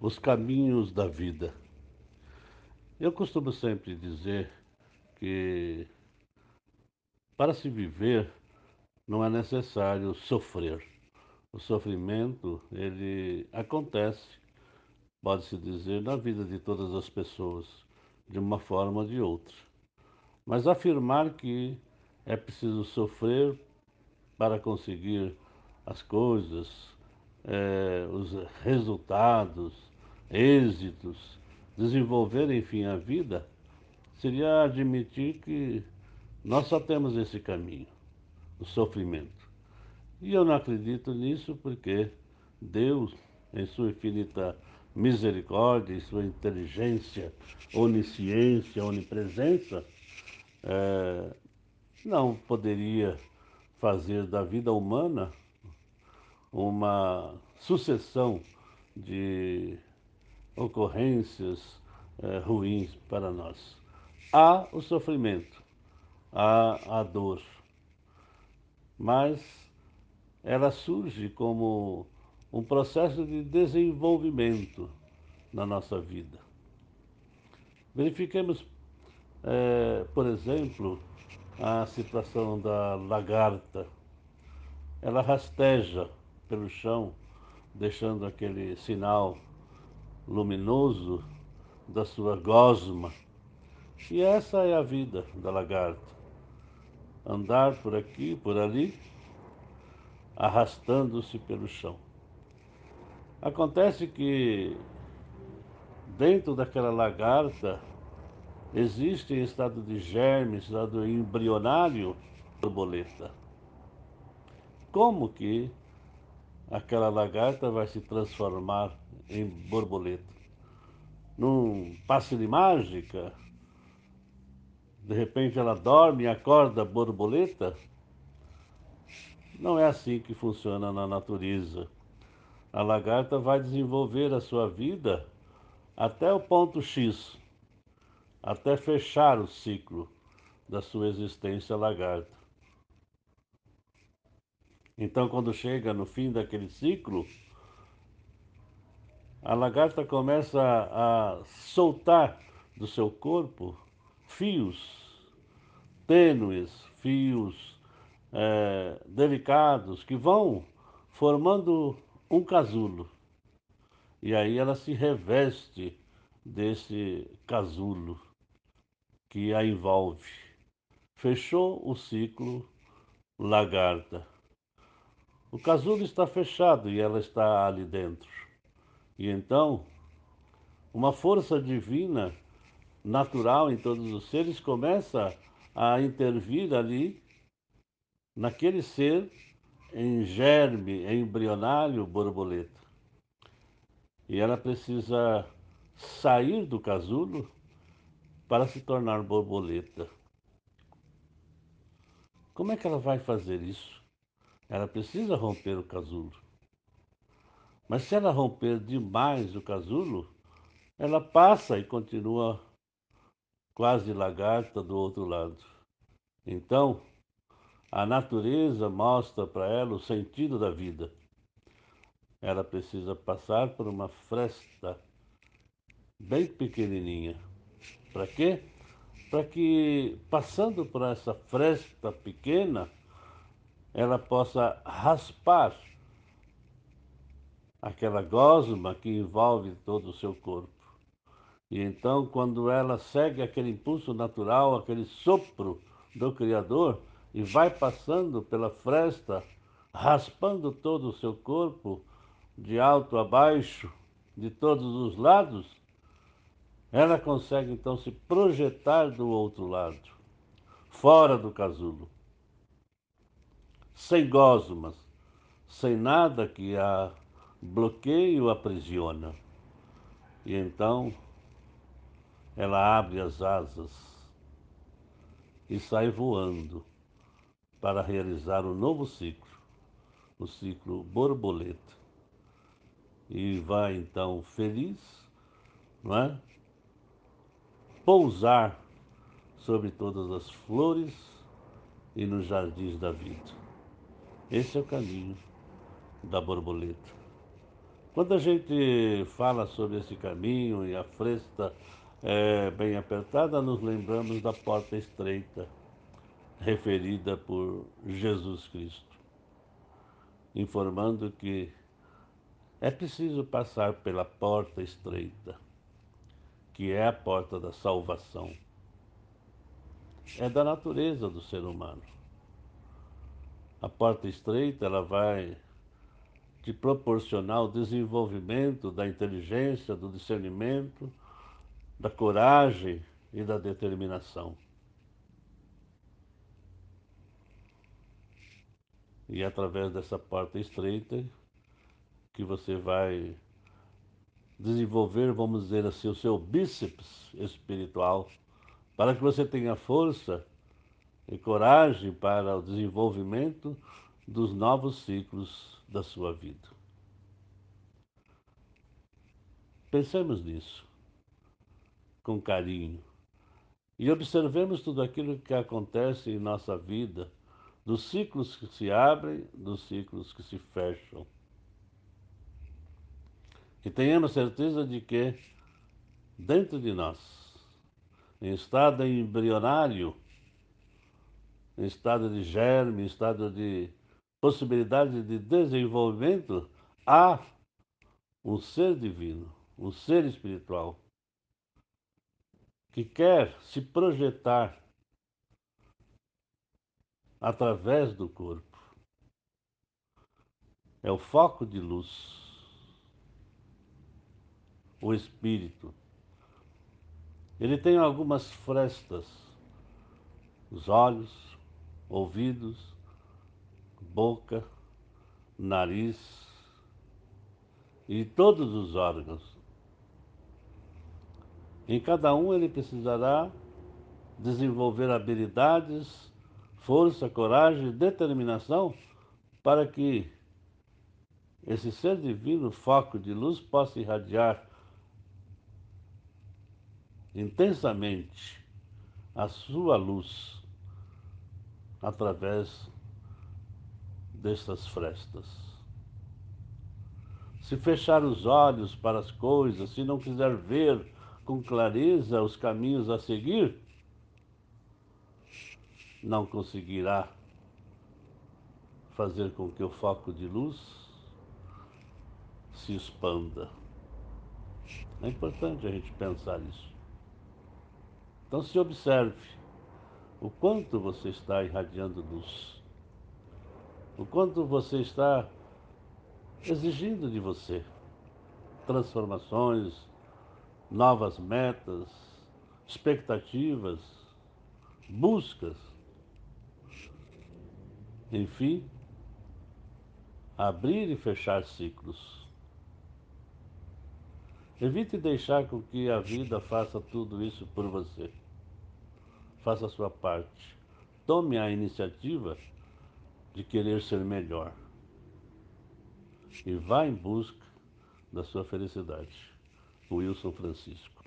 os caminhos da vida. Eu costumo sempre dizer que para se viver não é necessário sofrer. O sofrimento, ele acontece, pode-se dizer, na vida de todas as pessoas, de uma forma ou de outra. Mas afirmar que é preciso sofrer para conseguir as coisas, é, os resultados, êxitos, desenvolver, enfim, a vida, seria admitir que nós só temos esse caminho, o sofrimento. E eu não acredito nisso porque Deus, em sua infinita misericórdia, em sua inteligência, onisciência, onipresença, é, não poderia fazer da vida humana uma sucessão de ocorrências é, ruins para nós. Há o sofrimento, há a dor, mas ela surge como um processo de desenvolvimento na nossa vida. Verifiquemos, é, por exemplo, a situação da lagarta. Ela rasteja pelo chão, deixando aquele sinal luminoso da sua gosma. E essa é a vida da lagarta. Andar por aqui, por ali, arrastando-se pelo chão. Acontece que dentro daquela lagarta existe em estado de germe, estado embrionário, borboleta. Como que aquela lagarta vai se transformar em borboleta? Num passe de mágica? De repente ela dorme e acorda borboleta? Não é assim que funciona na natureza. A lagarta vai desenvolver a sua vida até o ponto X, até fechar o ciclo da sua existência lagarta. Então, quando chega no fim daquele ciclo, a lagarta começa a, soltar do seu corpo fios tênues, fios é, delicados que vão formando um casulo. E aí ela se reveste desse casulo que a envolve. Fechou o ciclo lagarta. O casulo está fechado e ela está ali dentro. E então, uma força divina, natural em todos os seres, começa a intervir ali, naquele ser, em germe, embrionário, borboleta. E ela precisa sair do casulo para se tornar borboleta. Como é que ela vai fazer isso? Ela precisa romper o casulo. Mas se ela romper demais o casulo, ela passa e continua quase lagarta do outro lado. Então, a natureza mostra para ela o sentido da vida. Ela precisa passar por uma fresta bem pequenininha para quê? Para que, passando por essa fresta pequena, ela possa raspar aquela gosma que envolve todo o seu corpo. E então, quando ela segue aquele impulso natural, aquele sopro do Criador, e vai passando pela fresta, raspando todo o seu corpo, de alto a baixo, de todos os lados, ela consegue então se projetar do outro lado, fora do casulo, sem gosmas, sem nada que a bloqueie ou aprisiona. E então ela abre as asas e sai voando para realizar um novo ciclo, o ciclo borboleta. E vai então feliz, não é? pousar sobre todas as flores e nos jardins da vida. Esse é o caminho da borboleta. Quando a gente fala sobre esse caminho e a fresta é, bem apertada, nos lembramos da porta estreita, referida por Jesus Cristo, informando que é preciso passar pela porta estreita, que é a porta da salvação. É da natureza do ser humano. A porta estreita ela vai te proporcionar o desenvolvimento da inteligência, do discernimento, da coragem e da determinação. E é através dessa porta estreita que você vai desenvolver, vamos dizer assim, o seu bíceps espiritual, para que você tenha força e coragem para o desenvolvimento dos novos ciclos da sua vida. Pensemos nisso com carinho e observemos tudo aquilo que acontece em nossa vida, dos ciclos que se abrem, dos ciclos que se fecham. E tenhamos certeza de que dentro de nós, em estado embrionário, estado de germe, estado de possibilidade de desenvolvimento, há um ser divino, um ser espiritual, que quer se projetar através do corpo. É o foco de luz, o espírito. Ele tem algumas frestas, os olhos, ouvidos, boca, nariz e todos os órgãos. Em cada um ele precisará desenvolver habilidades, força, coragem, determinação para que esse ser divino, foco de luz, possa irradiar intensamente a sua luz através dessas frestas. Se fechar os olhos para as coisas, se não quiser ver com clareza os caminhos a seguir, não conseguirá fazer com que o foco de luz se expanda. É importante a gente pensar isso. Então se observe o quanto você está irradiando luz, o quanto você está exigindo de você transformações, novas metas, expectativas, buscas. Enfim, abrir e fechar ciclos. Evite deixar com que a vida faça tudo isso por você. Faça a sua parte. Tome a iniciativa de querer ser melhor. E vá em busca da sua felicidade. Wilson Francisco.